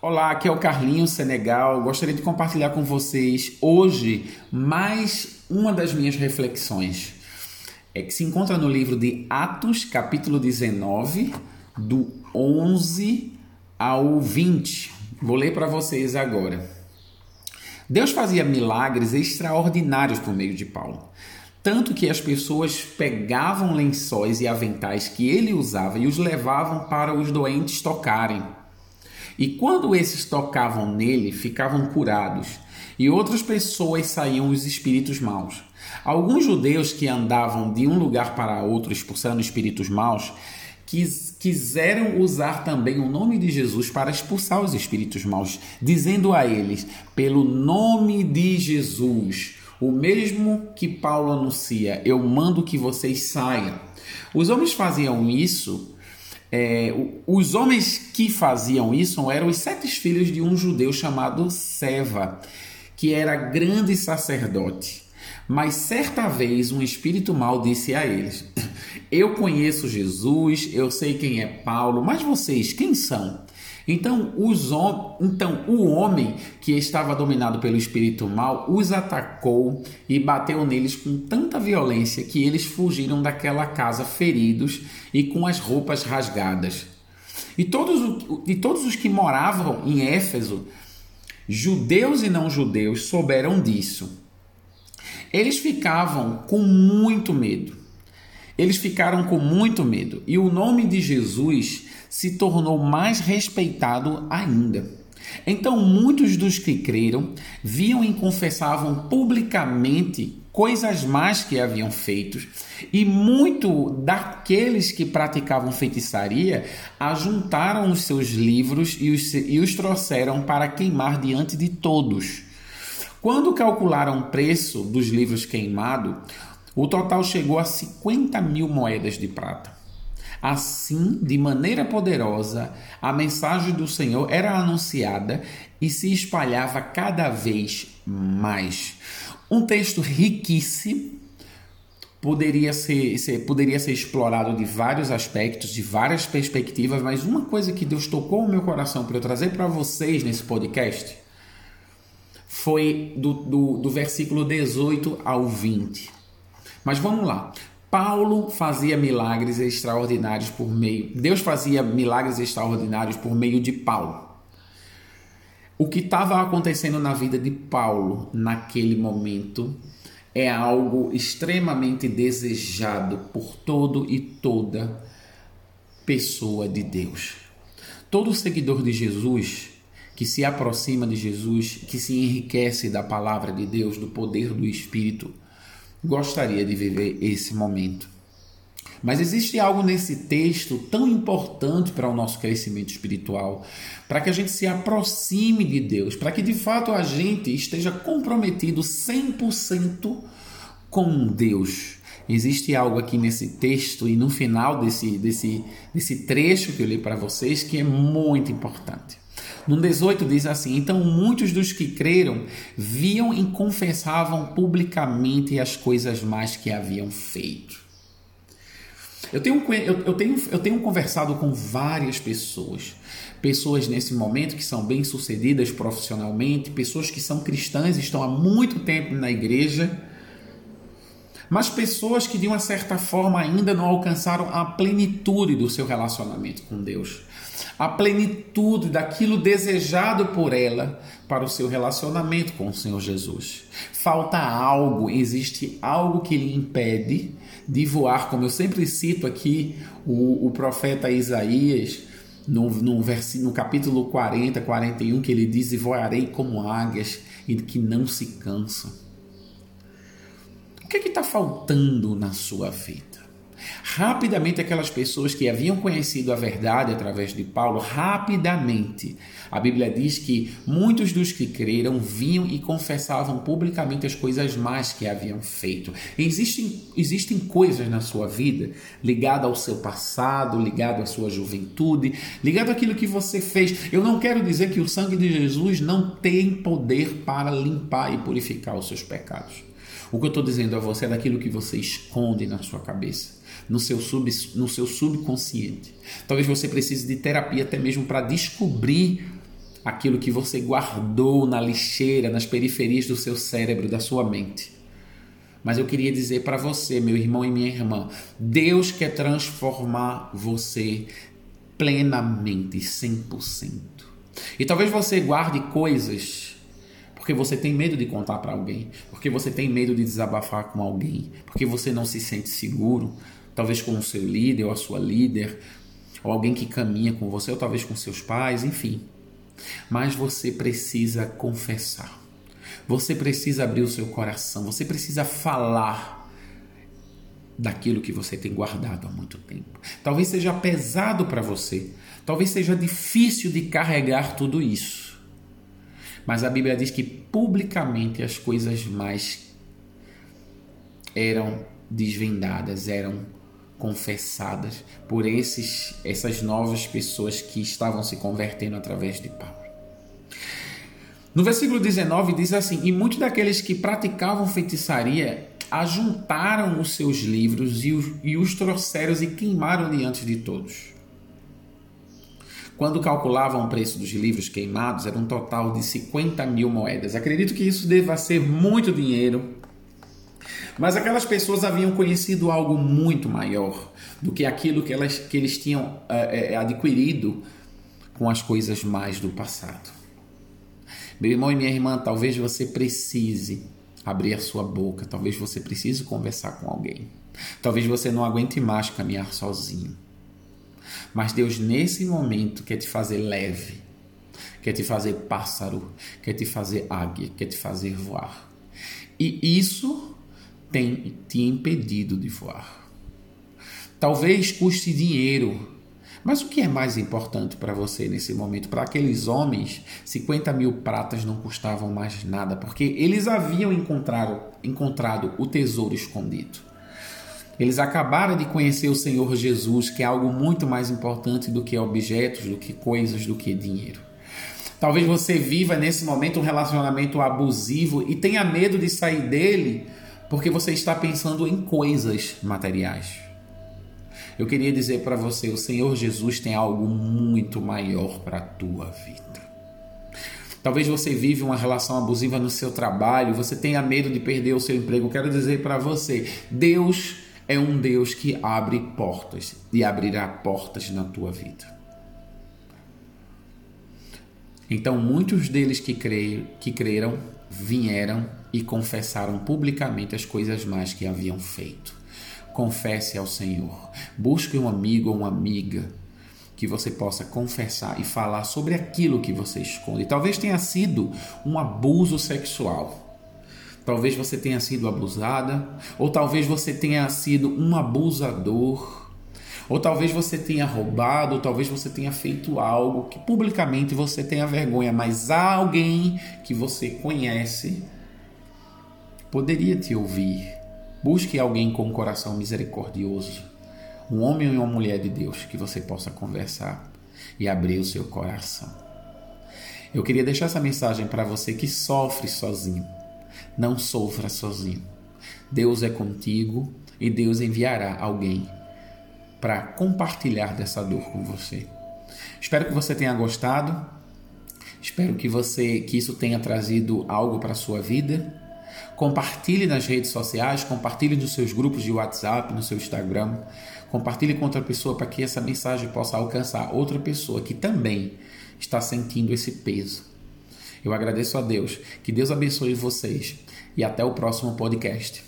Olá, aqui é o Carlinho Senegal. Gostaria de compartilhar com vocês hoje mais uma das minhas reflexões. É que se encontra no livro de Atos, capítulo 19, do 11 ao 20. Vou ler para vocês agora. Deus fazia milagres extraordinários por meio de Paulo. Tanto que as pessoas pegavam lençóis e aventais que ele usava e os levavam para os doentes tocarem. E quando esses tocavam nele, ficavam curados, e outras pessoas saíam os espíritos maus. Alguns judeus que andavam de um lugar para outro expulsando espíritos maus quis, quiseram usar também o nome de Jesus para expulsar os espíritos maus, dizendo a eles: pelo nome de Jesus, o mesmo que Paulo anuncia, eu mando que vocês saiam. Os homens faziam isso é, os homens que faziam isso eram os sete filhos de um judeu chamado Seva, que era grande sacerdote. Mas certa vez um espírito mal disse a eles: Eu conheço Jesus, eu sei quem é Paulo, mas vocês quem são? Então, os, então, o homem que estava dominado pelo espírito mal os atacou e bateu neles com tanta violência que eles fugiram daquela casa feridos e com as roupas rasgadas. E todos, e todos os que moravam em Éfeso, judeus e não judeus, souberam disso. Eles ficavam com muito medo. Eles ficaram com muito medo. E o nome de Jesus se tornou mais respeitado ainda. Então, muitos dos que creram viam e confessavam publicamente coisas más que haviam feito, e muito daqueles que praticavam feitiçaria ajuntaram os seus livros e os, e os trouxeram para queimar diante de todos. Quando calcularam o preço dos livros queimados, o total chegou a 50 mil moedas de prata. Assim, de maneira poderosa, a mensagem do Senhor era anunciada e se espalhava cada vez mais. Um texto riquíssimo, poderia ser, ser, poderia ser explorado de vários aspectos, de várias perspectivas, mas uma coisa que Deus tocou o meu coração para eu trazer para vocês nesse podcast foi do, do, do versículo 18 ao 20. Mas vamos lá. Paulo fazia milagres extraordinários por meio. Deus fazia milagres extraordinários por meio de Paulo. O que estava acontecendo na vida de Paulo naquele momento é algo extremamente desejado por todo e toda pessoa de Deus. Todo seguidor de Jesus que se aproxima de Jesus, que se enriquece da palavra de Deus, do poder do Espírito, gostaria de viver esse momento. Mas existe algo nesse texto tão importante para o nosso crescimento espiritual, para que a gente se aproxime de Deus, para que de fato a gente esteja comprometido 100% com Deus. Existe algo aqui nesse texto e no final desse, desse, desse trecho que eu li para vocês que é muito importante. No 18 diz assim: Então muitos dos que creram viam e confessavam publicamente as coisas mais que haviam feito. Eu tenho, eu, eu, tenho, eu tenho conversado com várias pessoas, pessoas nesse momento que são bem-sucedidas profissionalmente, pessoas que são cristãs, estão há muito tempo na igreja, mas pessoas que de uma certa forma ainda não alcançaram a plenitude do seu relacionamento com Deus a plenitude daquilo desejado por ela para o seu relacionamento com o Senhor Jesus. Falta algo, existe algo que lhe impede de voar, como eu sempre cito aqui o, o profeta Isaías, no, no, no capítulo 40, 41, que ele diz: E voarei como águias e que não se cansam. O que é está faltando na sua vida? Rapidamente, aquelas pessoas que haviam conhecido a verdade através de Paulo, rapidamente, a Bíblia diz que muitos dos que creram vinham e confessavam publicamente as coisas más que haviam feito. Existem, existem coisas na sua vida ligadas ao seu passado, ligado à sua juventude, ligado àquilo que você fez. Eu não quero dizer que o sangue de Jesus não tem poder para limpar e purificar os seus pecados. O que eu estou dizendo a você é daquilo que você esconde na sua cabeça no seu, sub, no seu subconsciente. Talvez você precise de terapia até mesmo para descobrir aquilo que você guardou na lixeira, nas periferias do seu cérebro, da sua mente. Mas eu queria dizer para você, meu irmão e minha irmã, Deus quer transformar você plenamente, 100%. E talvez você guarde coisas porque você tem medo de contar para alguém, porque você tem medo de desabafar com alguém, porque você não se sente seguro, talvez com o seu líder ou a sua líder, ou alguém que caminha com você, ou talvez com seus pais, enfim. Mas você precisa confessar. Você precisa abrir o seu coração, você precisa falar daquilo que você tem guardado há muito tempo. Talvez seja pesado para você, talvez seja difícil de carregar tudo isso. Mas a Bíblia diz que publicamente as coisas mais eram desvendadas, eram confessadas por esses essas novas pessoas que estavam se convertendo através de Paulo. No versículo 19 diz assim: E muitos daqueles que praticavam feitiçaria ajuntaram os seus livros e os, e os trouxeram e queimaram diante de todos. Quando calculavam o preço dos livros queimados, era um total de 50 mil moedas. Acredito que isso deva ser muito dinheiro, mas aquelas pessoas haviam conhecido algo muito maior do que aquilo que, elas, que eles tinham é, adquirido com as coisas mais do passado. Meu irmão e minha irmã, talvez você precise abrir a sua boca, talvez você precise conversar com alguém. Talvez você não aguente mais caminhar sozinho. Mas Deus, nesse momento, quer te fazer leve, quer te fazer pássaro, quer te fazer águia, quer te fazer voar. E isso tem te impedido de voar. Talvez custe dinheiro mas o que é mais importante para você nesse momento? Para aqueles homens, 50 mil pratas não custavam mais nada, porque eles haviam encontrado, encontrado o tesouro escondido. Eles acabaram de conhecer o Senhor Jesus, que é algo muito mais importante do que objetos, do que coisas, do que dinheiro. Talvez você viva nesse momento um relacionamento abusivo e tenha medo de sair dele porque você está pensando em coisas materiais. Eu queria dizer para você, o Senhor Jesus tem algo muito maior para a tua vida. Talvez você vive uma relação abusiva no seu trabalho, você tenha medo de perder o seu emprego. Quero dizer para você, Deus é um Deus que abre portas e abrirá portas na tua vida. Então, muitos deles que, cre... que creram vieram e confessaram publicamente as coisas mais que haviam feito confesse ao Senhor. Busque um amigo ou uma amiga que você possa confessar e falar sobre aquilo que você esconde. Talvez tenha sido um abuso sexual. Talvez você tenha sido abusada, ou talvez você tenha sido um abusador, ou talvez você tenha roubado, ou talvez você tenha feito algo que publicamente você tenha vergonha, mas alguém que você conhece poderia te ouvir Busque alguém com um coração misericordioso, um homem ou uma mulher de Deus que você possa conversar e abrir o seu coração. Eu queria deixar essa mensagem para você que sofre sozinho. Não sofra sozinho. Deus é contigo e Deus enviará alguém para compartilhar dessa dor com você. Espero que você tenha gostado. Espero que você que isso tenha trazido algo para a sua vida Compartilhe nas redes sociais, compartilhe nos seus grupos de WhatsApp, no seu Instagram. Compartilhe com outra pessoa para que essa mensagem possa alcançar outra pessoa que também está sentindo esse peso. Eu agradeço a Deus. Que Deus abençoe vocês e até o próximo podcast.